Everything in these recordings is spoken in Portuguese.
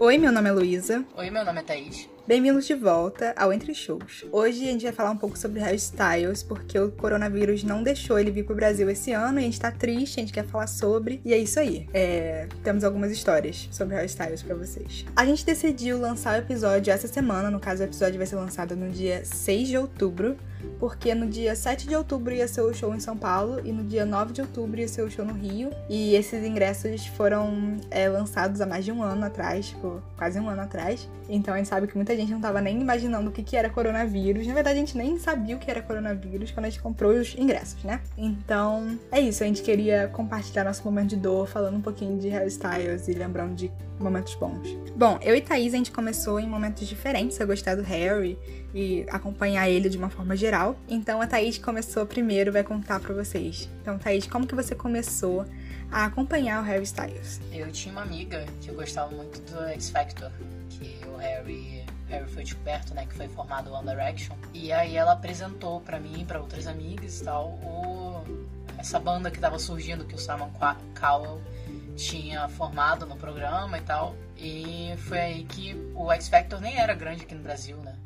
Oi, meu nome é Luísa. Oi, meu nome é Thaís. Bem-vindos de volta ao Entre Shows. Hoje a gente vai falar um pouco sobre Harry Styles, porque o coronavírus não deixou ele vir pro Brasil esse ano e a gente tá triste, a gente quer falar sobre. E é isso aí. É... Temos algumas histórias sobre Harry Styles pra vocês. A gente decidiu lançar o episódio essa semana, no caso o episódio vai ser lançado no dia 6 de outubro porque no dia 7 de outubro ia ser o show em São Paulo e no dia 9 de outubro ia ser o show no Rio. E esses ingressos foram é, lançados há mais de um ano atrás, tipo, quase um ano atrás. Então a gente sabe que muita gente não tava nem imaginando o que, que era coronavírus. Na verdade, a gente nem sabia o que era coronavírus quando a gente comprou os ingressos, né? Então é isso, a gente queria compartilhar nosso momento de dor, falando um pouquinho de hairstyles e lembrando de momentos bons. Bom, eu e Thaís a gente começou em momentos diferentes a gostar do Harry e acompanhar ele de uma forma geral. Então a Thaís começou primeiro, vai contar para vocês. Então, Thaís, como que você começou a acompanhar o Harry Styles? Eu tinha uma amiga que eu gostava muito do X Factor, que o Harry Harry foi descoberto, né, que foi formado One Direction. E aí ela apresentou para mim, para outras amigas e tal, o... essa banda que tava surgindo, que o Simon Cowell tinha formado no programa e tal. E foi aí que o X Factor nem era grande aqui no Brasil, né?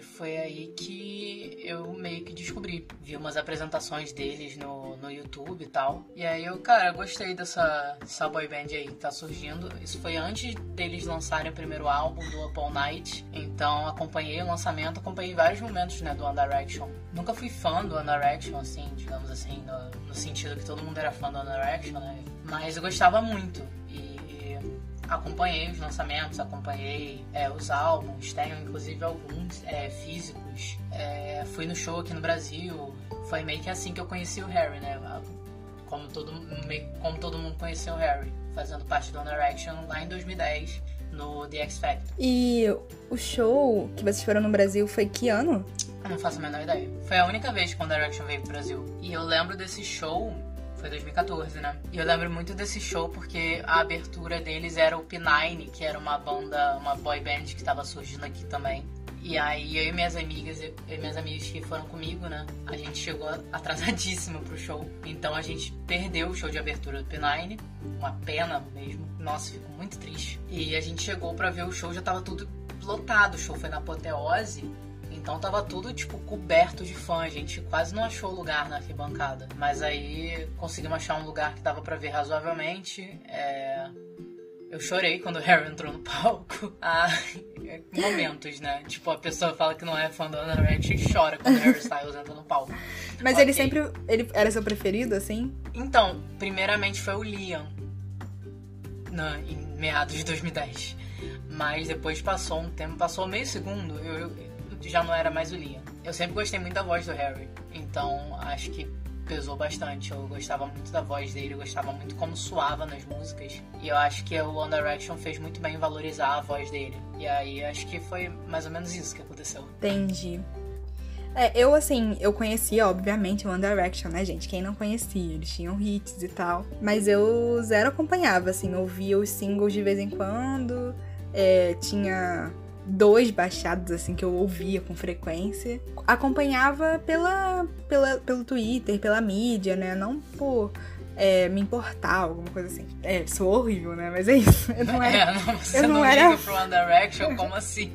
E foi aí que eu meio que descobri. Vi umas apresentações deles no, no YouTube e tal. E aí eu, cara, gostei dessa, dessa boy band aí que tá surgindo. Isso foi antes deles lançarem o primeiro álbum do Up All Night. Então acompanhei o lançamento, acompanhei vários momentos né, do One Direction. Nunca fui fã do One Direction, assim, digamos assim, no, no sentido que todo mundo era fã do One Direction, né? Mas eu gostava muito acompanhei os lançamentos, acompanhei é, os álbuns, tenho inclusive alguns é, físicos. É, fui no show aqui no Brasil, foi meio que assim que eu conheci o Harry, né? Como todo, meio, como todo mundo conheceu o Harry, fazendo parte do One Direction lá em 2010 no The X Factor. E o show que vocês foram no Brasil foi que ano? Eu não faço a menor ideia. Foi a única vez que o Direction veio pro Brasil. E eu lembro desse show foi 2014, né? E eu lembro muito desse show porque a abertura deles era o P9, que era uma banda, uma boy band que estava surgindo aqui também. E aí eu e minhas amigas, eu e minhas amigas que foram comigo, né? A gente chegou atrasadíssimo pro show. Então a gente perdeu o show de abertura do P9. Uma pena mesmo. Nossa, fico muito triste. E a gente chegou para ver o show, já tava tudo lotado. O show foi na apoteose. Então tava tudo, tipo, coberto de fã. A gente quase não achou lugar na arquibancada. Mas aí conseguimos achar um lugar que dava para ver razoavelmente. É... Eu chorei quando o Harry entrou no palco. Ah, momentos, né? Tipo, a pessoa fala que não é fã do One Direction e chora quando o Harry Styles entra no palco. Mas okay. ele sempre. Ele era seu preferido, assim? Então, primeiramente foi o Liam. Na, em meados de 2010. Mas depois passou um tempo, passou meio segundo. Eu, eu já não era mais o Liam. Eu sempre gostei muito da voz do Harry, então acho que pesou bastante. Eu gostava muito da voz dele, eu gostava muito como suava nas músicas. E eu acho que o One Direction fez muito bem valorizar a voz dele. E aí acho que foi mais ou menos isso que aconteceu. Entendi. É, eu assim, eu conhecia, obviamente, One Direction, né, gente? Quem não conhecia? Eles tinham hits e tal. Mas eu zero acompanhava, assim, ouvia os singles de vez em quando. É, tinha dois baixados, assim, que eu ouvia com frequência. Acompanhava pela, pela, pelo Twitter, pela mídia, né? Não por é, me importar, alguma coisa assim. É, sou horrível, né? Mas é isso. Eu não era. É, não, você eu não, não era... pro One Direction, como assim?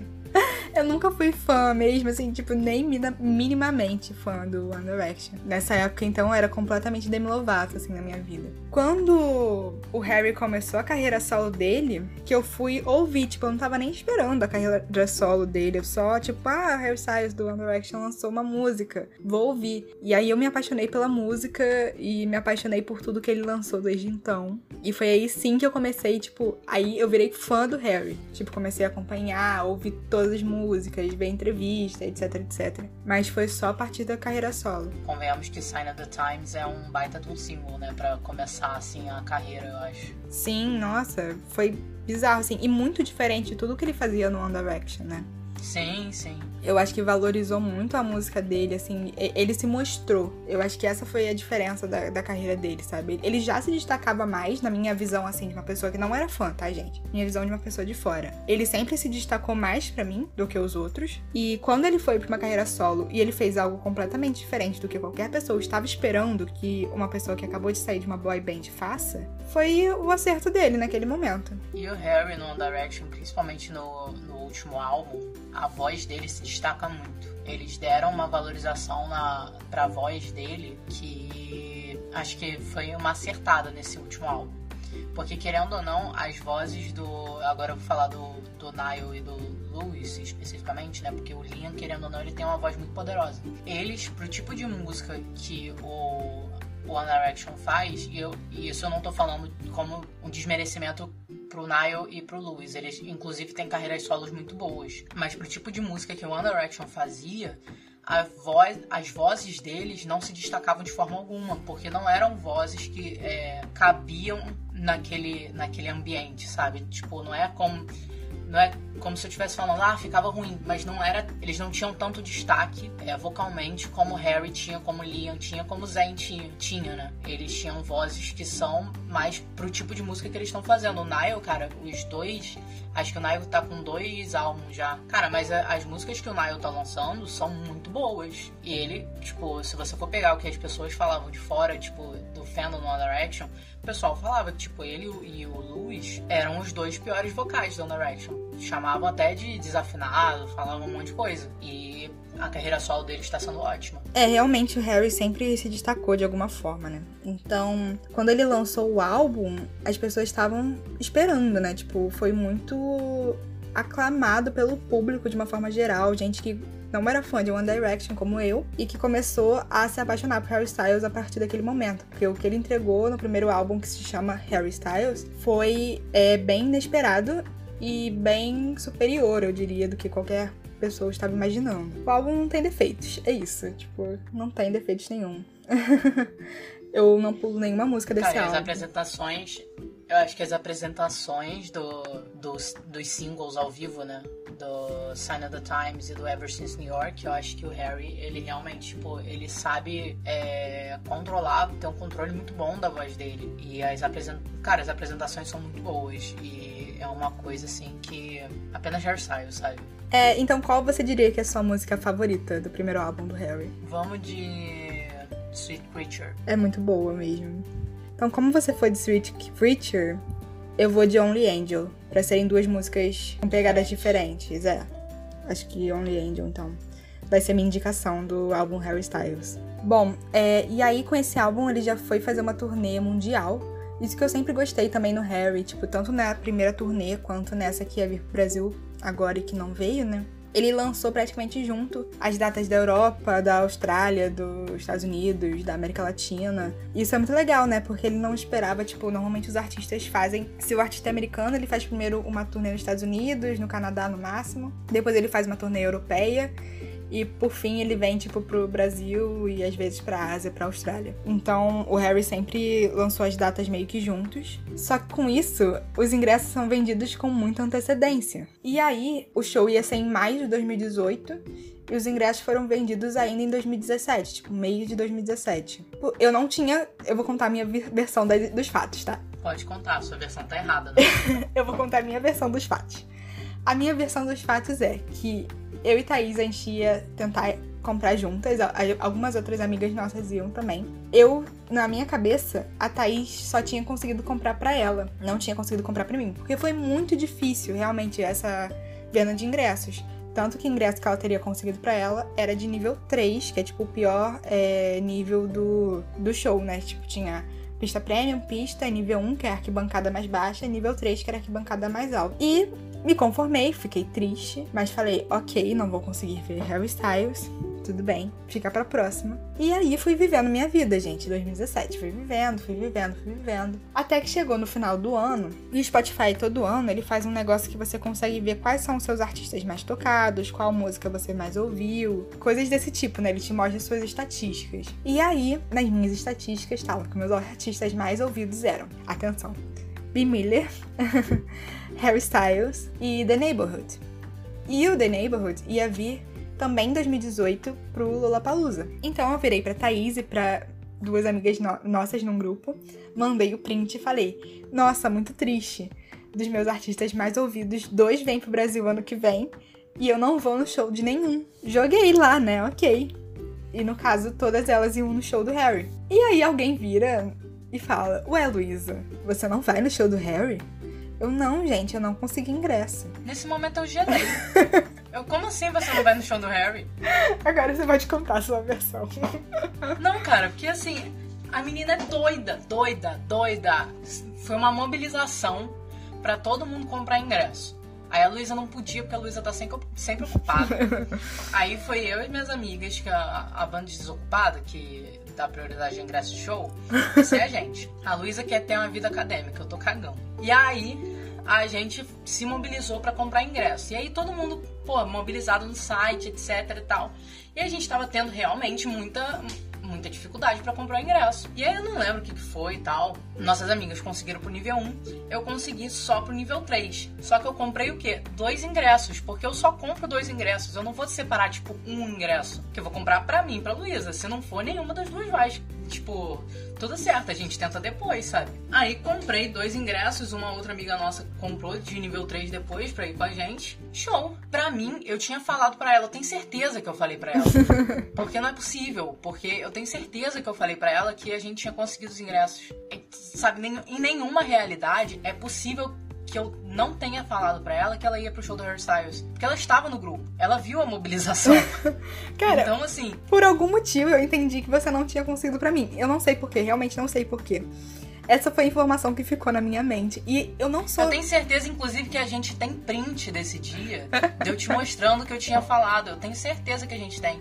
Eu nunca fui fã mesmo, assim, tipo, nem minimamente fã do One Direction. Nessa época, então, era completamente Demi Lovato, assim, na minha vida. Quando o Harry começou a carreira solo dele, que eu fui ouvir, tipo, eu não tava nem esperando a carreira solo dele, eu só, tipo, ah, Harry Styles do One Direction lançou uma música, vou ouvir. E aí eu me apaixonei pela música e me apaixonei por tudo que ele lançou desde então. E foi aí sim que eu comecei, tipo, aí eu virei fã do Harry. Tipo, comecei a acompanhar, ouvir todas as músicas, ver entrevista, etc, etc. Mas foi só a partir da carreira solo. Convenhamos que Sign of the Times é um baita de um símbolo, né, pra começar começar, assim, a carreira, eu acho. Sim, nossa, foi bizarro, assim, e muito diferente de tudo que ele fazia no One Direction, né? Sim, sim. Eu acho que valorizou muito a música dele, assim, ele se mostrou. Eu acho que essa foi a diferença da, da carreira dele, sabe? Ele já se destacava mais, na minha visão, assim, de uma pessoa que não era fã, tá, gente? Minha visão de uma pessoa de fora. Ele sempre se destacou mais para mim do que os outros. E quando ele foi pra uma carreira solo e ele fez algo completamente diferente do que qualquer pessoa estava esperando que uma pessoa que acabou de sair de uma boy band faça, foi o acerto dele naquele momento. E o Harry no One Direction, principalmente no, no último álbum, a voz dele se destaca muito. Eles deram uma valorização na, pra voz dele que acho que foi uma acertada nesse último álbum. Porque querendo ou não, as vozes do. Agora eu vou falar do, do Nile e do Lewis especificamente, né? Porque o Liam, querendo ou não, ele tem uma voz muito poderosa. Eles, pro tipo de música que o One Direction faz, e, eu, e isso eu não tô falando como um desmerecimento pro Niall e pro Lewis. Eles, inclusive, têm carreiras solos muito boas. Mas pro tipo de música que o One Direction fazia, voz, as vozes deles não se destacavam de forma alguma, porque não eram vozes que é, cabiam naquele, naquele ambiente, sabe? Tipo, não é como não é como se eu estivesse falando, ah, ficava ruim, mas não era. Eles não tinham tanto destaque é, vocalmente como Harry tinha, como Liam tinha, como Zayn tinha, tinha, né? Eles tinham vozes que são mais pro tipo de música que eles estão fazendo. O Niall, cara, os dois. Acho que o Niall tá com dois álbuns já. Cara, mas as músicas que o Niall tá lançando são muito boas. E ele, tipo, se você for pegar o que as pessoas falavam de fora, tipo, do fandom One Direction, o pessoal falava que, tipo, ele e o Lewis eram os dois piores vocais do One Direction. Chamavam até de desafinado, falavam um monte de coisa. E a carreira solo dele está sendo ótima. É, realmente o Harry sempre se destacou de alguma forma, né? Então, quando ele lançou o álbum, as pessoas estavam esperando, né? Tipo, foi muito aclamado pelo público de uma forma geral, gente que não era fã de One Direction como eu e que começou a se apaixonar por Harry Styles a partir daquele momento. Porque o que ele entregou no primeiro álbum, que se chama Harry Styles, foi é, bem inesperado e bem superior, eu diria, do que qualquer pessoa estava imaginando. O álbum não tem defeitos, é isso. Tipo, não tem defeitos nenhum. eu não pulo nenhuma música desse Cara, álbum. as apresentações eu acho que as apresentações do, dos, dos singles ao vivo, né? Do Sign of the Times e do Ever Since New York, eu acho que o Harry, ele realmente, tipo, ele sabe é, controlar, tem um controle muito bom da voz dele. E as apresentações, cara, as apresentações são muito boas. E é uma coisa, assim, que apenas Harry Styles, sabe? É, então qual você diria que é a sua música favorita do primeiro álbum do Harry? Vamos de Sweet Creature. É muito boa mesmo. Então, como você foi de Sweet Creature, eu vou de Only Angel, para serem duas músicas com pegadas diferentes, é. Acho que Only Angel, então, vai ser minha indicação do álbum Harry Styles. Bom, é, e aí com esse álbum ele já foi fazer uma turnê mundial. Isso que eu sempre gostei também no Harry, tipo, tanto na primeira turnê quanto nessa que ia vir pro Brasil agora e que não veio, né? Ele lançou praticamente junto as datas da Europa, da Austrália, dos Estados Unidos, da América Latina. Isso é muito legal, né? Porque ele não esperava, tipo, normalmente os artistas fazem. Se o artista é americano, ele faz primeiro uma turnê nos Estados Unidos, no Canadá no máximo. Depois ele faz uma turnê europeia. E por fim ele vem tipo pro Brasil e às vezes pra Ásia, pra Austrália. Então o Harry sempre lançou as datas meio que juntos. Só que com isso, os ingressos são vendidos com muita antecedência. E aí, o show ia ser em maio de 2018 e os ingressos foram vendidos ainda em 2017, tipo, meio de 2017. Eu não tinha. Eu vou contar a minha versão dos fatos, tá? Pode contar, sua versão tá errada, né? eu vou contar a minha versão dos fatos. A minha versão dos fatos é que eu e Thaís, a gente ia tentar comprar juntas. Algumas outras amigas nossas iam também. Eu, na minha cabeça, a Thaís só tinha conseguido comprar para ela. Não tinha conseguido comprar para mim. Porque foi muito difícil, realmente, essa venda de ingressos. Tanto que o ingresso que ela teria conseguido para ela era de nível 3, que é tipo o pior é, nível do, do show, né? Tipo, tinha pista premium, pista, nível 1, que é a arquibancada mais baixa, nível 3, que era a arquibancada mais alta. E me conformei, fiquei triste, mas falei, ok, não vou conseguir ver Harry Styles, tudo bem, fica pra próxima. E aí fui vivendo minha vida, gente, 2017. Fui vivendo, fui vivendo, fui vivendo. Até que chegou no final do ano, e o Spotify todo ano ele faz um negócio que você consegue ver quais são os seus artistas mais tocados, qual música você mais ouviu, coisas desse tipo, né? Ele te mostra suas estatísticas. E aí, nas minhas estatísticas, estavam que meus artistas mais ouvidos eram, atenção, B. Miller. Harry Styles e The Neighborhood. E o The Neighborhood ia vir também em 2018 pro Lollapalooza. Então eu virei pra Thaís e pra duas amigas no nossas num grupo, mandei o print e falei: Nossa, muito triste. Dos meus artistas mais ouvidos, dois vêm pro Brasil ano que vem e eu não vou no show de nenhum. Joguei lá, né? Ok. E no caso, todas elas iam no show do Harry. E aí alguém vira e fala: Ué, Luísa, você não vai no show do Harry? Eu não, gente, eu não consegui ingresso. Nesse momento eu gelei. eu, como assim você não vai no show do Harry? Agora você pode contar a sua versão. não, cara, porque assim, a menina é doida, doida, doida. Foi uma mobilização para todo mundo comprar ingresso. Aí a Luísa não podia, porque a Luísa tá sempre, sempre ocupada. Aí foi eu e minhas amigas, que a, a banda desocupada, que dá prioridade de ingresso de show, essa é a gente. A Luísa quer ter uma vida acadêmica, eu tô cagando. E aí a gente se mobilizou para comprar ingresso. E aí todo mundo, pô, mobilizado no site, etc e tal. E a gente tava tendo realmente muita muita dificuldade para comprar o ingresso. E aí eu não lembro o que foi e tal. Nossas amigas conseguiram pro nível 1, eu consegui só pro nível 3. Só que eu comprei o quê? Dois ingressos, porque eu só compro dois ingressos. Eu não vou separar, tipo, um ingresso. Que eu vou comprar pra mim, pra Luísa. Se não for, nenhuma das duas vai. Tipo, tudo certo, a gente tenta depois, sabe? Aí comprei dois ingressos, uma outra amiga nossa comprou de nível 3 depois pra ir com a gente. Show! Pra mim, eu tinha falado pra ela, eu tenho certeza que eu falei pra ela. porque não é possível, porque eu tenho certeza que eu falei pra ela que a gente tinha conseguido os ingressos. E, sabe, em nenhuma realidade é possível que eu não tenha falado para ela que ela ia pro show do Hairstyles. Porque ela estava no grupo. Ela viu a mobilização. Cara, então assim. Por algum motivo eu entendi que você não tinha conseguido para mim. Eu não sei porquê, realmente não sei porquê. Essa foi a informação que ficou na minha mente. E eu não sou. Eu tenho certeza, inclusive, que a gente tem print desse dia. de eu te mostrando que eu tinha falado. Eu tenho certeza que a gente tem.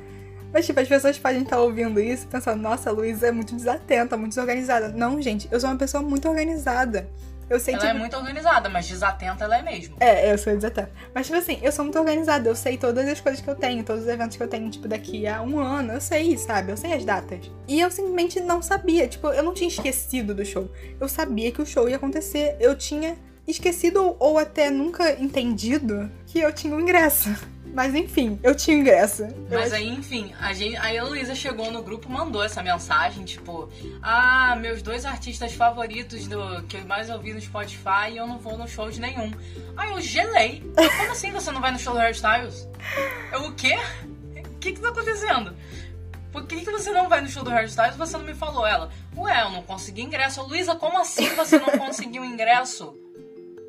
Mas, tipo, as pessoas podem estar ouvindo isso e pensando, nossa, a Luísa é muito desatenta, muito desorganizada. Não, gente, eu sou uma pessoa muito organizada. Eu sei, ela tipo... é muito organizada, mas desatenta ela é mesmo. É, eu sou desatenta. Mas, tipo assim, eu sou muito organizada. Eu sei todas as coisas que eu tenho, todos os eventos que eu tenho, tipo, daqui a um ano. Eu sei, sabe? Eu sei as datas. E eu simplesmente não sabia. Tipo, eu não tinha esquecido do show. Eu sabia que o show ia acontecer. Eu tinha esquecido ou até nunca entendido que eu tinha o um ingresso. Mas enfim, eu tinha ingresso. Mas aí, enfim, a gente, aí a Luísa chegou no grupo mandou essa mensagem, tipo, ah, meus dois artistas favoritos do que eu mais ouvi no Spotify e eu não vou no show de nenhum. Aí eu gelei. Como assim você não vai no show do Hairstyles? Eu, o quê? O que que tá acontecendo? Por que, que você não vai no show do Hairstyles e você não me falou? Ela, ué, eu não consegui ingresso. Luísa, como assim você não conseguiu ingresso?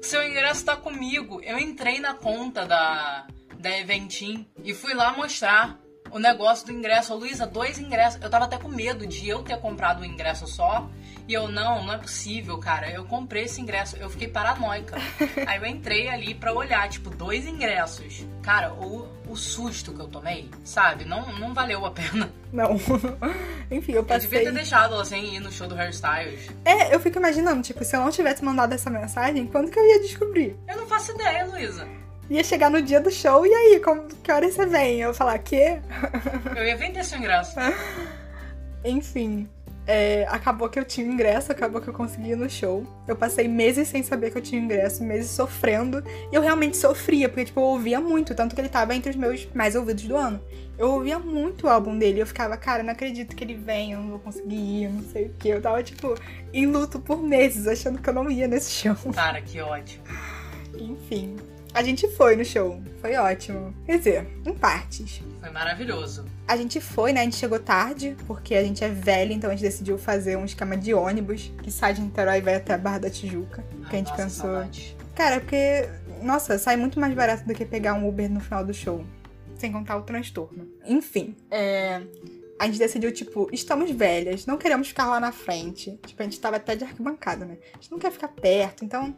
Seu ingresso tá comigo. Eu entrei na conta da, da Eventim e fui lá mostrar o negócio do ingresso. Luísa, dois ingressos. Eu tava até com medo de eu ter comprado um ingresso só. E eu, não, não é possível, cara. Eu comprei esse ingresso. Eu fiquei paranoica. Aí eu entrei ali pra olhar, tipo, dois ingressos. Cara, o, o susto que eu tomei, sabe? Não, não valeu a pena. Não. Enfim, eu passei... Eu devia ter deixado ela sem ir no show do Hairstyles. É, eu fico imaginando, tipo, se eu não tivesse mandado essa mensagem, quando que eu ia descobrir? Eu não faço ideia, Luísa ia chegar no dia do show, e aí, como, que hora você vem? Eu ia falar, quê? Eu ia vender seu ingresso. Enfim, é, acabou que eu tinha ingresso, acabou que eu consegui ir no show. Eu passei meses sem saber que eu tinha ingresso, meses sofrendo. E eu realmente sofria, porque, tipo, eu ouvia muito, tanto que ele tava entre os meus mais ouvidos do ano. Eu ouvia muito o álbum dele, eu ficava, cara, não acredito que ele vem, eu não vou conseguir ir, não sei o que. Eu tava, tipo, em luto por meses, achando que eu não ia nesse show. Cara, que ótimo. Enfim. A gente foi no show. Foi ótimo. Quer dizer, em partes. Foi maravilhoso. A gente foi, né? A gente chegou tarde, porque a gente é velha, então a gente decidiu fazer um esquema de ônibus que sai de Niterói e vai até a Barra da Tijuca. Ai, que a gente nossa, pensou. Saudade. Cara, porque. Nossa, sai muito mais barato do que pegar um Uber no final do show. Sem contar o transtorno. Enfim, é a gente decidiu, tipo, estamos velhas, não queremos ficar lá na frente. Tipo, a gente tava até de arquibancada, né? A gente não quer ficar perto, então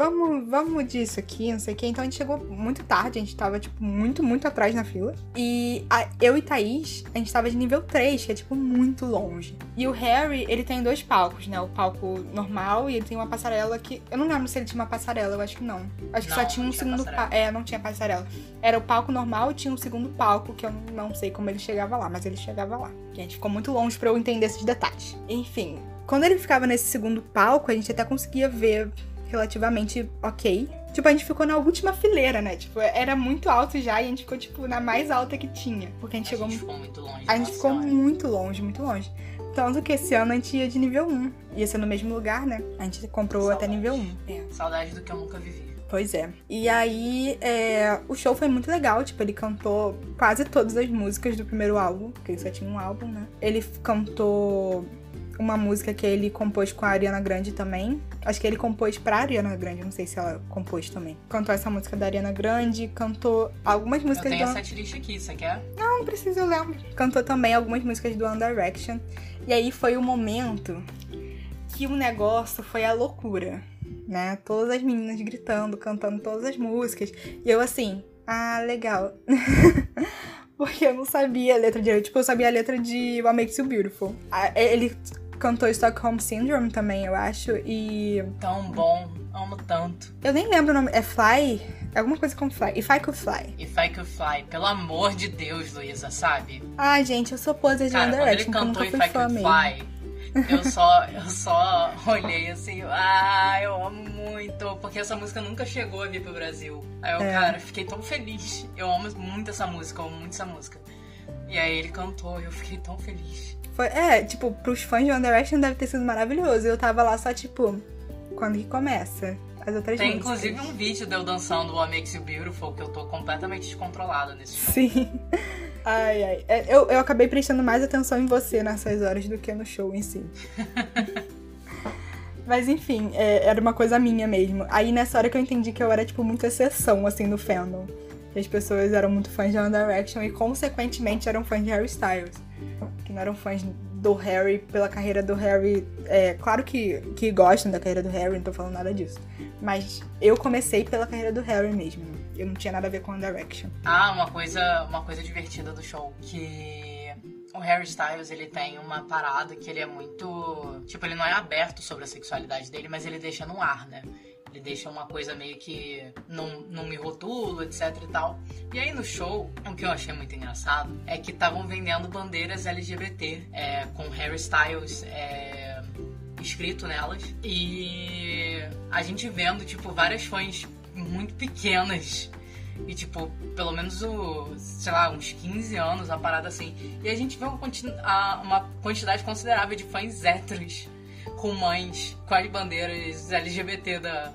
vamos, vamos disso aqui, não sei o que. Então a gente chegou muito tarde, a gente tava, tipo, muito, muito atrás na fila. E a, eu e Thaís, a gente tava de nível 3, que é, tipo, muito longe. E o Harry, ele tem dois palcos, né? O palco normal e ele tem uma passarela que. Eu não lembro se ele tinha uma passarela, eu acho que não. Acho que Não, só tinha um tinha segundo palco. É, não tinha passarela. Era o palco normal e tinha um segundo palco, que eu não sei como ele chegava lá, mas ele chegava lá. Que a gente ficou muito longe pra eu entender esses detalhes. Enfim, quando ele ficava nesse segundo palco, a gente até conseguia ver relativamente ok. Tipo, a gente ficou na última fileira, né? Tipo, era muito alto já e a gente ficou, tipo, na mais alta que tinha. Porque a gente A chegou. gente ficou muito longe. A gente ficou muito longe, muito longe. Tanto que esse ano a gente ia de nível 1. Ia ser no mesmo lugar, né? A gente comprou até Saudade. nível 1. É. Saudade do que eu nunca vivi. Pois é. E aí, é, o show foi muito legal. Tipo, ele cantou quase todas as músicas do primeiro álbum, porque ele só tinha um álbum, né? Ele cantou uma música que ele compôs com a Ariana Grande também. Acho que ele compôs pra Ariana Grande, não sei se ela compôs também. Cantou essa música da Ariana Grande, cantou algumas Eu músicas tenho do. a setlist aqui, você quer? Não precisa, eu lembro. Cantou também algumas músicas do One Direction. E aí foi o momento que o negócio foi a loucura, né? Todas as meninas gritando, cantando todas as músicas. E eu assim, ah, legal. Porque eu não sabia a letra direito. Tipo, eu sabia a letra de What Makes You Beautiful. Ah, Ele cantou Stockholm Syndrome também, eu acho. E Tão bom, amo tanto. eu nem lembro o nome. É Fly? Alguma coisa com Fly. If I Could Fly. If I Could Fly, pelo amor de Deus, Luísa, sabe? Ai, gente, eu sou poser de Cara, quando ele cantou If I Could. Fly, eu só, eu só olhei assim, ah, eu amo muito, porque essa música nunca chegou a vir pro Brasil. Aí eu, É. cara, fiquei tão feliz. Eu amo muito essa música, eu amo muito essa música. E aí ele cantou e eu fiquei tão feliz. Foi, é, tipo, pros fãs de One Direction deve ter sido maravilhoso. Eu tava lá só, tipo, quando que começa? As outras Tem músicas. inclusive um vídeo de eu dançando What Makes You Beautiful, que eu tô completamente descontrolada nesse show. Sim. Ai, ai. É, Eu, eu acabei prestando mais atenção em você nessas horas do que no show em si. Mas enfim, é, era uma coisa minha mesmo. Aí nessa hora que eu entendi que eu era, tipo, muito exceção, assim, no fandom. Que as pessoas eram muito fãs de One Direction e, consequentemente, eram fãs de Harry Styles. Que não eram fãs do Harry pela carreira do Harry. É, claro que, que gostam da carreira do Harry, não tô falando nada disso. Mas eu comecei pela carreira do Harry mesmo. Eu não tinha nada a ver com One Direction. Ah, uma coisa, uma coisa divertida do show, que o Harry Styles, ele tem uma parada que ele é muito, tipo, ele não é aberto sobre a sexualidade dele, mas ele deixa no ar, né? Ele deixa uma coisa meio que não, não me rotulo, etc e tal. E aí no show, o que eu achei muito engraçado é que estavam vendendo bandeiras LGBT é, com Harry Styles é, escrito nelas. E a gente vendo, tipo, várias fãs muito pequenas e, tipo, pelo menos, o, sei lá, uns 15 anos, uma parada assim. E a gente vê uma, quanti- a- uma quantidade considerável de fãs héteros com mães com as bandeiras LGBT da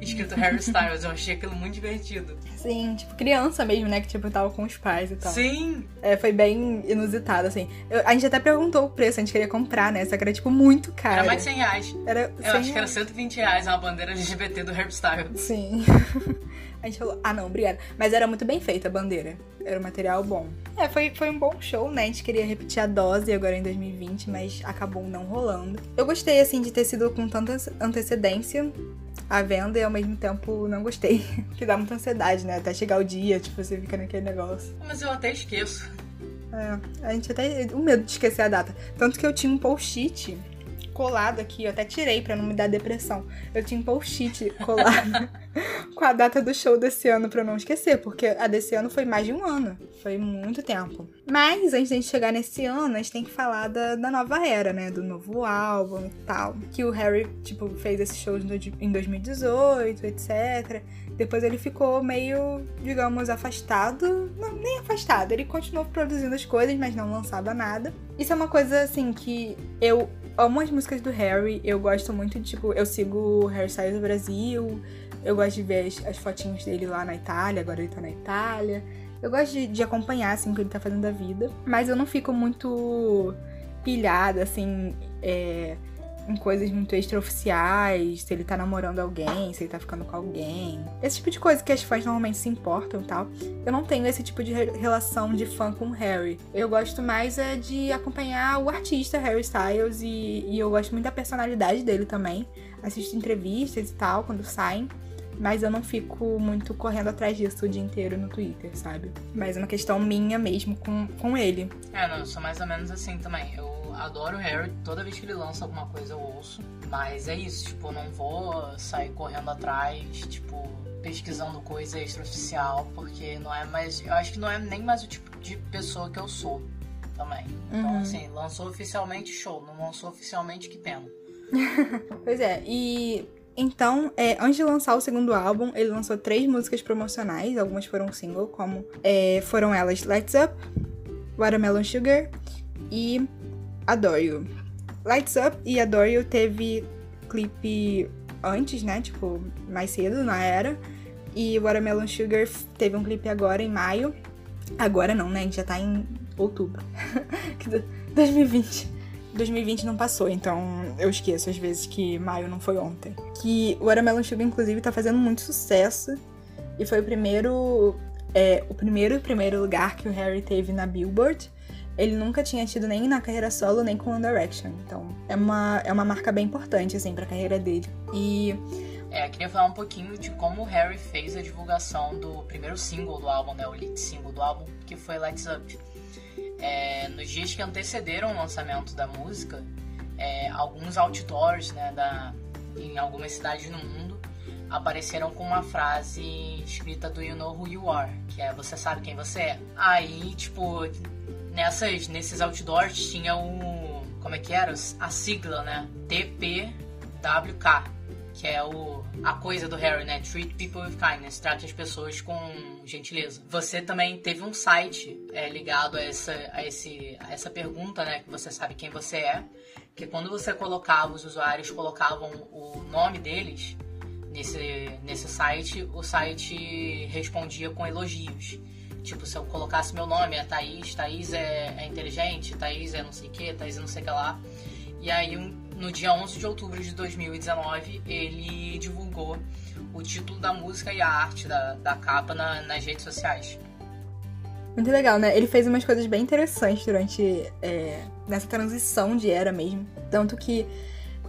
escrito Harry Styles. Eu achei aquilo muito divertido. Sim, tipo, criança mesmo, né? Que, tipo, tava com os pais e tal. Sim! É, foi bem inusitado, assim. Eu- a gente até perguntou o preço, a gente queria comprar, né? Só que era, tipo, muito caro. Era mais de 100 reais. Era Eu 100 acho que era 120 reais uma bandeira LGBT do Harry Styles. Sim. a gente falou, ah não, obrigada. Mas era muito bem feita a bandeira. Era um material bom. É, foi, foi um bom show, né? A gente queria repetir a dose agora em 2020, mas acabou não rolando. Eu gostei, assim, de ter sido com tanta antecedência a venda e ao mesmo tempo não gostei. que dá muita ansiedade, né? Até chegar o dia, tipo, você fica naquele negócio. Mas eu até esqueço. É, a gente até. O medo de esquecer a data. Tanto que eu tinha um post-it colado aqui, eu até tirei pra não me dar depressão. Eu tinha um post-it colado com a data do show desse ano eu não esquecer, porque a desse ano foi mais de um ano. Foi muito tempo. Mas antes de gente chegar nesse ano, a gente tem que falar da, da nova era, né? Do novo álbum e tal. Que o Harry, tipo, fez esses shows no- em 2018, etc. Depois ele ficou meio, digamos, afastado. Não, nem afastado. Ele continuou produzindo as coisas, mas não lançava nada. Isso é uma coisa, assim, que eu amo as músicas do Harry. Eu gosto muito tipo, eu sigo o Harry Styles do Brasil. Eu gosto de ver as, as fotinhos dele lá na Itália. Agora ele tá na Itália. Eu gosto de, de acompanhar, assim, o que ele tá fazendo da vida. Mas eu não fico muito pilhada, assim, é, em coisas muito extraoficiais, se ele tá namorando alguém, se ele tá ficando com alguém. Esse tipo de coisa que as fãs normalmente se importam e tal. Eu não tenho esse tipo de re- relação de fã com o Harry. Eu gosto mais é de acompanhar o artista Harry Styles e, e eu gosto muito da personalidade dele também. Assisto entrevistas e tal quando saem. Mas eu não fico muito correndo atrás disso o dia inteiro no Twitter, sabe? Mas é uma questão minha mesmo com, com ele. É, não, eu sou mais ou menos assim também. Eu adoro o Harry, toda vez que ele lança alguma coisa eu ouço. Mas é isso, tipo, eu não vou sair correndo atrás, tipo, pesquisando coisa extraoficial, porque não é mais. Eu acho que não é nem mais o tipo de pessoa que eu sou também. Então, Uhum. assim, lançou oficialmente show, não lançou oficialmente, que pena. Pois é, e Então, é, antes de lançar o segundo álbum, ele lançou três músicas promocionais, algumas foram single, como é, foram elas Lights Up, Watermelon Sugar e Adore You. Lights Up e Adore You teve clipe antes, né? Tipo, mais cedo na era. E Watermelon Sugar teve um clipe agora em maio. Agora não, né? A gente já tá em outubro. 2020. 2020 não passou, então eu esqueço às vezes que maio não foi ontem. Que o Watermelon Sugar, inclusive, tá fazendo muito sucesso. E foi o primeiro. É, o primeiro primeiro lugar que o Harry teve na Billboard. Ele nunca tinha tido nem na carreira solo, nem com One Direction. Então, é uma, é uma marca bem importante, assim, pra carreira dele. E. É, queria falar um pouquinho de como o Harry fez a divulgação do primeiro single do álbum, né? O lead single do álbum, que foi Lights Up. É, nos dias que antecederam o lançamento da música, é, alguns outdoors né, da, em algumas cidades no mundo apareceram com uma frase escrita do You Know Who You Are, que é você sabe quem você é. Aí, tipo, nessas, nesses outdoors tinha o. Como é que era? A sigla, né? TPWK que é o, a coisa do Harry, né? Treat people with kindness, trate as pessoas com gentileza. Você também teve um site é, ligado a essa, a, esse, a essa pergunta, né? Que você sabe quem você é. Que quando você colocava, os usuários colocavam o nome deles nesse, nesse site, o site respondia com elogios. Tipo, se eu colocasse meu nome, é Thaís, Thaís é, é inteligente, Thaís é não sei o que, Thaís é não sei o que lá. E aí, um, no dia 11 de outubro de 2019, ele divulgou o título da música e a arte da, da capa na, nas redes sociais. Muito legal, né? Ele fez umas coisas bem interessantes durante é, nessa transição de era mesmo. Tanto que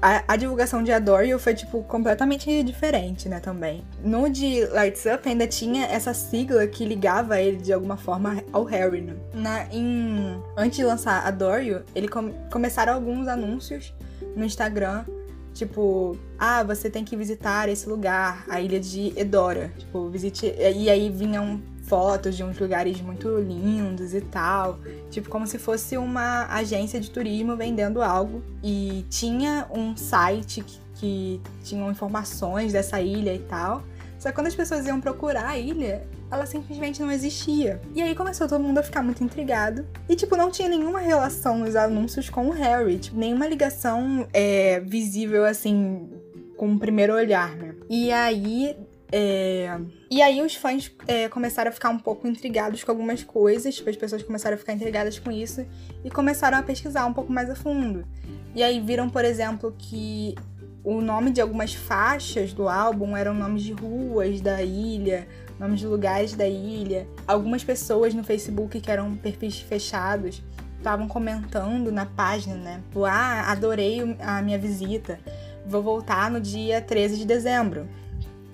a, a, divulgação de Adore foi, tipo, completamente diferente, né, também. No de Lights Up ainda tinha essa sigla que ligava ele de alguma forma ao Harry, né? Na, em, antes de lançar Adore ele com, começaram alguns anúncios no Instagram, tipo, ah, você tem que visitar esse lugar, a ilha de Edora. Tipo, visite. E aí vinham fotos de uns lugares muito lindos e tal. Tipo, como se fosse uma agência de turismo vendendo algo. E tinha um site que, que tinham informações dessa ilha e tal. Só que quando as pessoas iam procurar a ilha, ela simplesmente não existia. E aí começou todo mundo a ficar muito intrigado. E, tipo, não tinha nenhuma relação nos anúncios com o Harry. Tipo, nenhuma ligação é, visível, assim, com o primeiro olhar, né? E aí. É... E aí os fãs é, começaram a ficar um pouco intrigados com algumas coisas, tipo, as pessoas começaram a ficar intrigadas com isso e começaram a pesquisar um pouco mais a fundo. E aí viram, por exemplo, que o nome de algumas faixas do álbum eram nomes de ruas da ilha, nomes de lugares da ilha. Algumas pessoas no Facebook que eram perfis fechados estavam comentando na página, né? Tipo, ah, adorei a minha visita. Vou voltar no dia 13 de dezembro.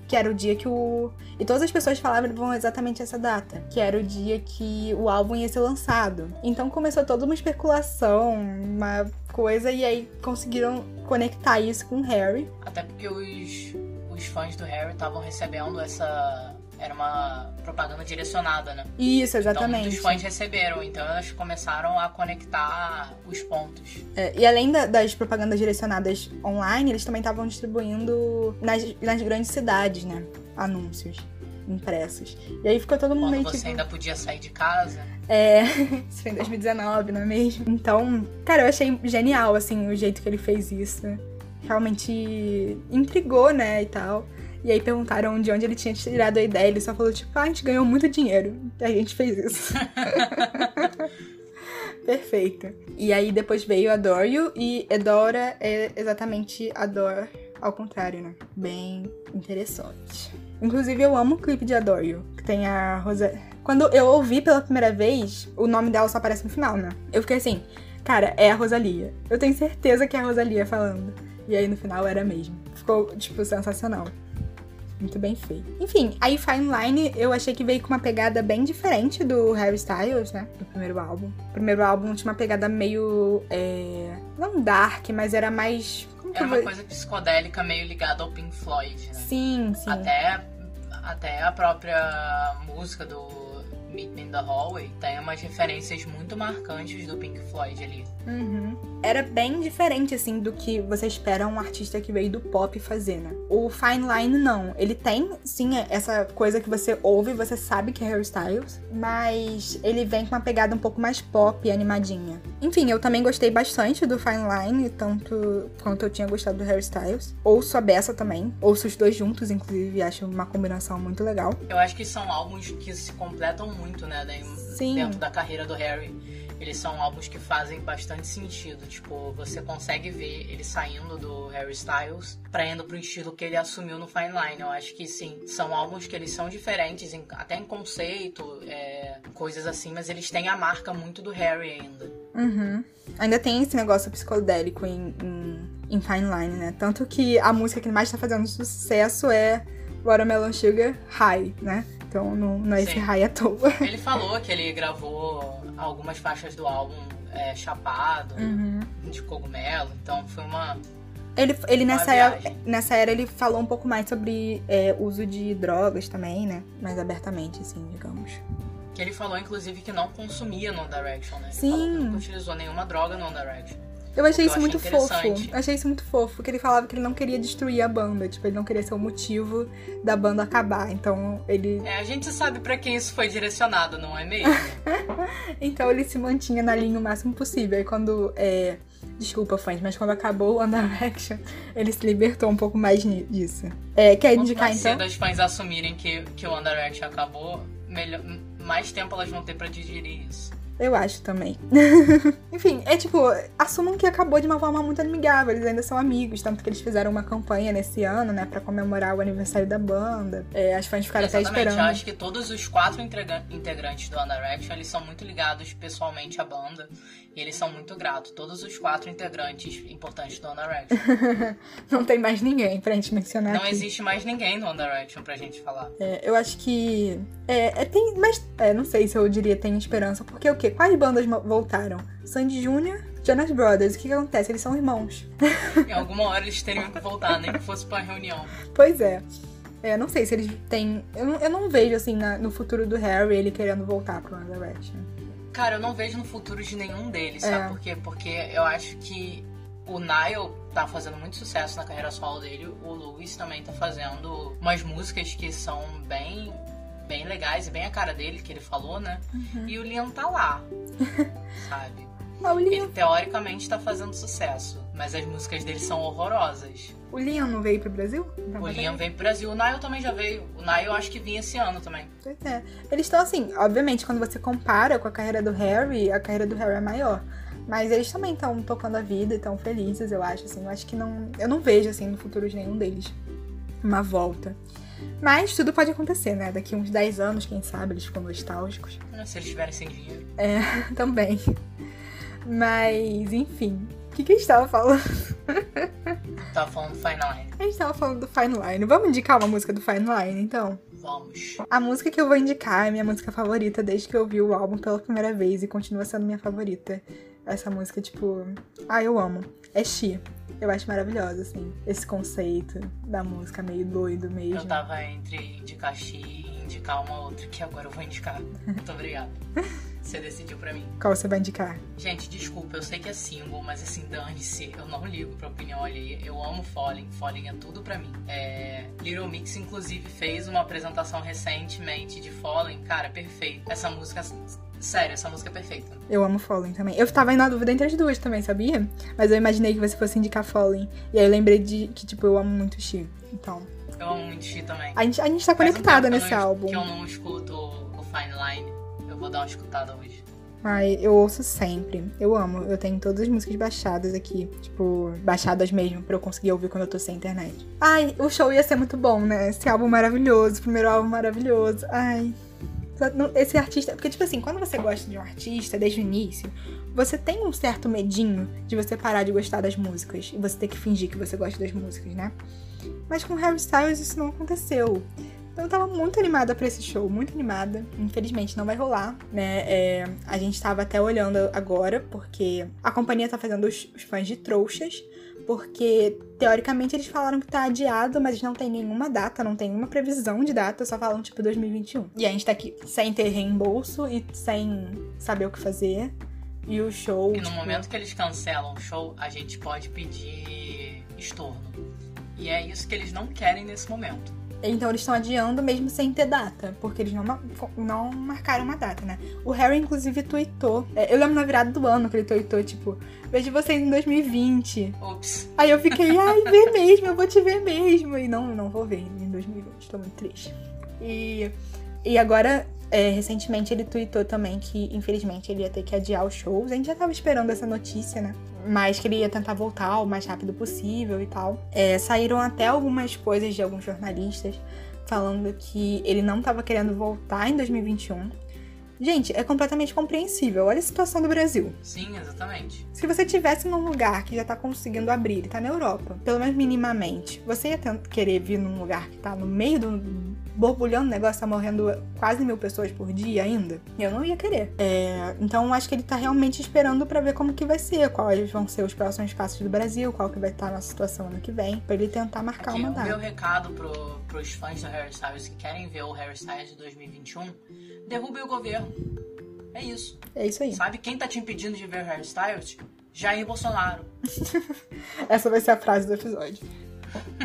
Que era o dia que o. E todas as pessoas falavam exatamente essa data, que era o dia que o álbum ia ser lançado. Então começou toda uma especulação, uma coisa, e aí conseguiram conectar isso com o Harry. Até porque os, os fãs do Harry estavam recebendo essa era uma propaganda direcionada, né? Isso, exatamente. Então, muitos fãs receberam, então elas começaram a conectar os pontos. É, e além da, das propagandas direcionadas online, eles também estavam distribuindo nas, nas grandes cidades, né? Anúncios impressos. E aí ficou todo mundo Quando meio você tipo... ainda podia sair de casa. É, isso foi em 2019, não é mesmo? Então, cara, eu achei genial, assim, o jeito que ele fez isso. Realmente intrigou, né, e tal. E aí perguntaram de onde ele tinha tirado a ideia. Ele só falou, tipo, ah, a gente ganhou muito dinheiro. E a gente fez isso. Perfeito. E aí depois veio You e Edora é exatamente Adore ao contrário, né? Bem interessante. Inclusive, eu amo o clipe de Adore You, que tem a Rosa. Quando eu ouvi pela primeira vez, o nome dela só aparece no final, né? Eu fiquei assim, cara, é a Rosalia. Eu tenho certeza que é a Rosalia falando. E aí no final era mesmo. Ficou, tipo, sensacional. Muito bem feito. Enfim, aí Fine Line eu achei que veio com uma pegada bem diferente do Harry Styles, né? Do primeiro álbum. O primeiro álbum tinha uma pegada meio. É... Não dark, mas era mais. Como era uma vou... coisa psicodélica meio ligada ao Pink Floyd, né? Sim, sim. Até, até a própria música do Meet Me in the Hallway tem umas referências muito marcantes do Pink Floyd ali. Uhum. Era bem diferente, assim, do que você espera um artista que veio do pop fazer, né? O Fine Line, não. Ele tem, sim, essa coisa que você ouve, você sabe que é Harry Styles, mas ele vem com uma pegada um pouco mais pop e animadinha. Enfim, eu também gostei bastante do Fine Line, tanto quanto eu tinha gostado do Harry Styles. Ouço a Bessa também, ouço os dois juntos, inclusive, acho uma combinação muito legal. Eu acho que são álbuns que se completam muito, né, dentro da carreira do Harry eles são álbuns que fazem bastante sentido. Tipo, você consegue ver ele saindo do Harry Styles pra indo pro estilo que ele assumiu no Fine Line. Eu acho que sim, são álbuns que eles são diferentes, em, até em conceito, é, coisas assim, mas eles têm a marca muito do Harry ainda. Uhum. Ainda tem esse negócio psicodélico em, em, em Fine Line, né? Tanto que a música que mais tá fazendo sucesso é Watermelon Sugar High, né? Então não, não é esse high à toa. Ele falou que ele gravou algumas faixas do álbum é, chapado, uhum. de cogumelo, então foi uma. Ele, ele nessa, era, nessa era ele falou um pouco mais sobre é, uso de drogas também, né? Mais abertamente, assim, digamos. Que ele falou, inclusive, que não consumia no Direction, né? Ele Sim. falou que não utilizou nenhuma droga no Direction. Eu achei isso muito fofo. Eu achei isso muito fofo, que ele falava que ele não queria destruir a banda, tipo, ele não queria ser o motivo da banda acabar. Então, ele É, a gente sabe para quem isso foi direcionado, não é mesmo? então, ele se mantinha na linha o máximo possível. E quando é... Desculpa, fãs, mas quando acabou o One Direction, ele se libertou um pouco mais disso. É, quer indicar mais então? cedo as fãs assumirem que, que o One Direction acabou, melhor, mais tempo elas vão ter para digerir isso. Eu acho também. Enfim, é tipo, assumam que acabou de uma forma muito amigável. Eles ainda são amigos, tanto que eles fizeram uma campanha nesse ano, né, para comemorar o aniversário da banda. É, as fãs ficaram Exatamente. até esperando. Eu acho que todos os quatro integrantes do One Direction, eles são muito ligados pessoalmente à banda. E eles são muito gratos. Todos os quatro integrantes importantes do One Direction. Não tem mais ninguém pra gente mencionar. Não aqui. existe mais ninguém no One Direction pra gente falar. É, eu acho que. É, é tem. Mas. É, não sei se eu diria tem esperança. Porque o quê? Quais bandas voltaram? Sandy Jr., Jonas Brothers. O que, que acontece? Eles são irmãos. Em alguma hora eles teriam que voltar, nem que fosse pra reunião. Pois é. É, não sei se eles têm. Eu não, eu não vejo, assim, na, no futuro do Harry ele querendo voltar pro One Direction. Cara, eu não vejo no futuro de nenhum deles, sabe é. por quê? Porque eu acho que o Nile tá fazendo muito sucesso na carreira solo dele, o Lewis também tá fazendo umas músicas que são bem bem legais e bem a cara dele, que ele falou, né? Uhum. E o Liam tá lá, sabe? Mas o Liam... Ele teoricamente tá fazendo sucesso, mas as músicas dele são horrorosas. O Liam não veio pro Brasil? Não o Liam veio pro Brasil. O Nile também já veio. O Nile eu acho que vinha esse ano também. Pois é. Eles estão assim, obviamente, quando você compara com a carreira do Harry, a carreira do Harry é maior. Mas eles também estão tocando a vida e estão felizes, eu acho, assim. Eu acho que não. Eu não vejo, assim, no futuro de nenhum deles uma volta. Mas tudo pode acontecer, né? Daqui uns 10 anos, quem sabe, eles ficam nostálgicos. Se eles estiverem sem dinheiro. É, também. Mas, enfim. O que, que a gente tava falando? Tava falando do Fine Line. A gente tava falando do Fine Line. Vamos indicar uma música do Fine Line, então? Vamos. A música que eu vou indicar é minha música favorita desde que eu vi o álbum pela primeira vez e continua sendo minha favorita. Essa música, tipo. Ah, eu amo. É She. Eu acho maravilhosa, assim. Esse conceito da música meio doido mesmo. Eu tava entre indicar She e indicar uma outra, que agora eu vou indicar. Muito obrigada. Você decidiu pra mim. Qual você vai indicar? Gente, desculpa, eu sei que é single, mas assim, dane-se. Eu não ligo pra opinião alheia. Eu amo Falling. Falling é tudo pra mim. É... Little Mix, inclusive, fez uma apresentação recentemente de Falling. Cara, perfeito. Essa música Sério, essa música é perfeita. Eu amo Falling também. Eu tava na dúvida entre as duas também, sabia? Mas eu imaginei que você fosse indicar Falling. E aí eu lembrei de que, tipo, eu amo muito She. Então. Eu amo muito She também. A gente, a gente tá conectada um nesse não, álbum. Que eu não escuto o Fine Line. Eu vou dar uma escutada hoje. Ai, eu ouço sempre. Eu amo. Eu tenho todas as músicas baixadas aqui. Tipo, baixadas mesmo, pra eu conseguir ouvir quando eu tô sem internet. Ai, o show ia ser muito bom, né? Esse álbum maravilhoso, primeiro álbum maravilhoso. Ai. Esse artista. Porque, tipo assim, quando você gosta de um artista desde o início, você tem um certo medinho de você parar de gostar das músicas. E você ter que fingir que você gosta das músicas, né? Mas com Harry Styles isso não aconteceu. Então eu tava muito animada para esse show, muito animada. Infelizmente não vai rolar, né? É, a gente tava até olhando agora, porque a companhia tá fazendo os, os fãs de trouxas porque teoricamente eles falaram que tá adiado, mas não tem nenhuma data, não tem nenhuma previsão de data, só falam tipo 2021. E a gente tá aqui sem ter reembolso e sem saber o que fazer. E o show. E no tipo, momento que eles cancelam o show, a gente pode pedir estorno. E é isso que eles não querem nesse momento. Então eles estão adiando mesmo sem ter data, porque eles não, não marcaram uma data, né? O Harry, inclusive, tweetou. é, Eu lembro na virada do ano que ele tweetou, tipo, vejo vocês em 2020. Ops. Aí eu fiquei, ai, vê mesmo, eu vou te ver mesmo. E não, não vou ver em 2020, tô muito triste. E, e agora, é, recentemente, ele tweetou também que, infelizmente, ele ia ter que adiar os shows. A gente já tava esperando essa notícia, né? Mas que ele ia tentar voltar o mais rápido possível e tal. É, saíram até algumas coisas de alguns jornalistas falando que ele não tava querendo voltar em 2021. Gente, é completamente compreensível. Olha a situação do Brasil. Sim, exatamente. Se você tivesse num lugar que já tá conseguindo abrir, ele tá na Europa, pelo menos minimamente, você ia querer vir num lugar que tá no meio do borbulhando o negócio, tá morrendo quase mil pessoas por dia ainda? Eu não ia querer. É, então acho que ele tá realmente esperando pra ver como que vai ser, quais vão ser os próximos passos do Brasil, qual que vai estar a nossa situação ano que vem, pra ele tentar marcar Aqui, uma o meu data. recado pro, pros fãs do Harry Styles que querem ver o Harry Styles de 2021, derrube o governo. É isso. É isso aí. Sabe quem tá te impedindo de ver o Harry Styles? Jair Bolsonaro. Essa vai ser a frase do episódio.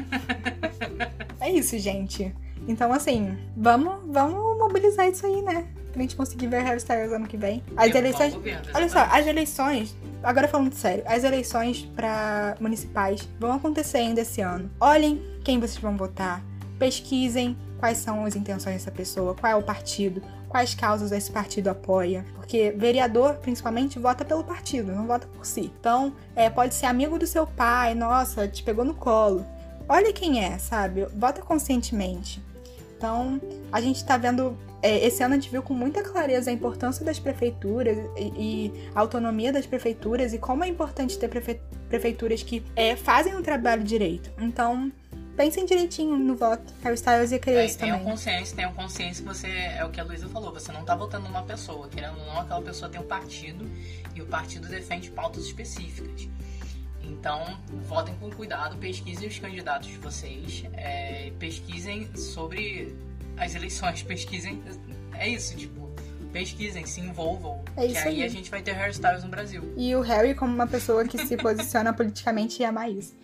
é isso, gente. Então, assim, vamos, vamos mobilizar isso aí, né? Pra gente conseguir ver Harry Styles ano que vem. As Derrubar eleições. Olha só, as eleições. Agora falando sério, as eleições para municipais vão acontecer ainda esse ano. Olhem quem vocês vão votar. Pesquisem quais são as intenções dessa pessoa, qual é o partido, quais causas esse partido apoia. Porque vereador, principalmente, vota pelo partido, não vota por si. Então, é, pode ser amigo do seu pai, nossa, te pegou no colo. Olha quem é, sabe? Vota conscientemente. Então, a gente tá vendo. é, esse ano a gente viu com muita clareza a importância das prefeituras e, e a autonomia das prefeituras e como é importante ter prefe- prefeituras que é, fazem o trabalho direito. Então, pensem direitinho no voto. Harry Styles ia querer É, isso tenham também. consciência, tenham consciência que você, é o que a Luísa falou, você não tá votando numa pessoa, querendo ou não, aquela pessoa tem um partido e o partido defende pautas específicas. Então, votem com cuidado, pesquisem os candidatos de vocês, é, pesquisem sobre as eleições, pesquisem. É isso, tipo, pesquisem, se envolvam. É que aí aí. a gente vai ter hairstyles no Brasil. E o Harry, como uma pessoa que se posiciona politicamente, ia amar isso.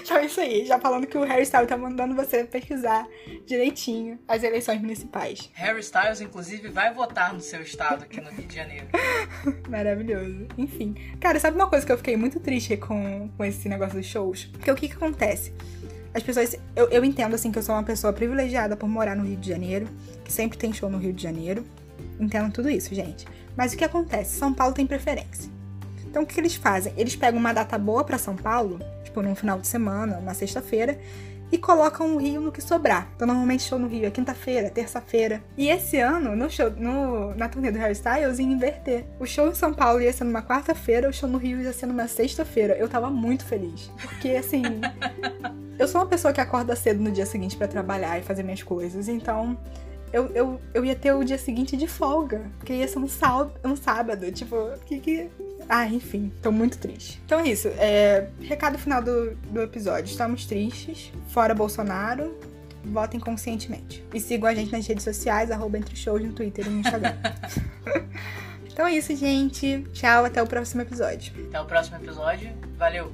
então é isso aí. Já falando que o Harry Styles tá mandando você pesquisar direitinho as eleições municipais. Harry Styles, inclusive, vai votar no seu estado aqui no Rio de Janeiro. Maravilhoso. Enfim. Cara, sabe uma coisa que eu fiquei muito triste com, com esse negócio dos shows? Porque o que que acontece? As pessoas. Eu, eu entendo, assim, que eu sou uma pessoa privilegiada por morar no Rio de Janeiro, que sempre tem show no Rio de Janeiro. Entendo tudo isso, gente. Mas o que acontece? São Paulo tem preferência. Então o que, eles fazem? Eles pegam uma data boa pra São Paulo, tipo num final de semana, uma sexta-feira, e colocam o Rio no que sobrar. Então normalmente show no Rio é quinta-feira, terça-feira. E esse ano, no show, no, na turnê do Harry Styles, ia inverter. O show em São Paulo ia ser numa quarta-feira, o show no Rio ia ser numa sexta-feira. Eu tava muito feliz. Porque assim. eu sou uma pessoa que acorda cedo no dia seguinte pra trabalhar e fazer minhas coisas, então eu, eu, eu ia ter o dia seguinte de folga, porque ia ser um, sal, um sábado, tipo, que que... Ah, enfim, tô muito triste. Então é isso, é, recado final do, do episódio, estamos tristes, fora Bolsonaro, votem conscientemente. E sigam a gente nas redes sociais, arroba entre shows no Twitter e no Instagram. então é isso, gente, tchau, até o próximo episódio. Até o próximo episódio. Valeu!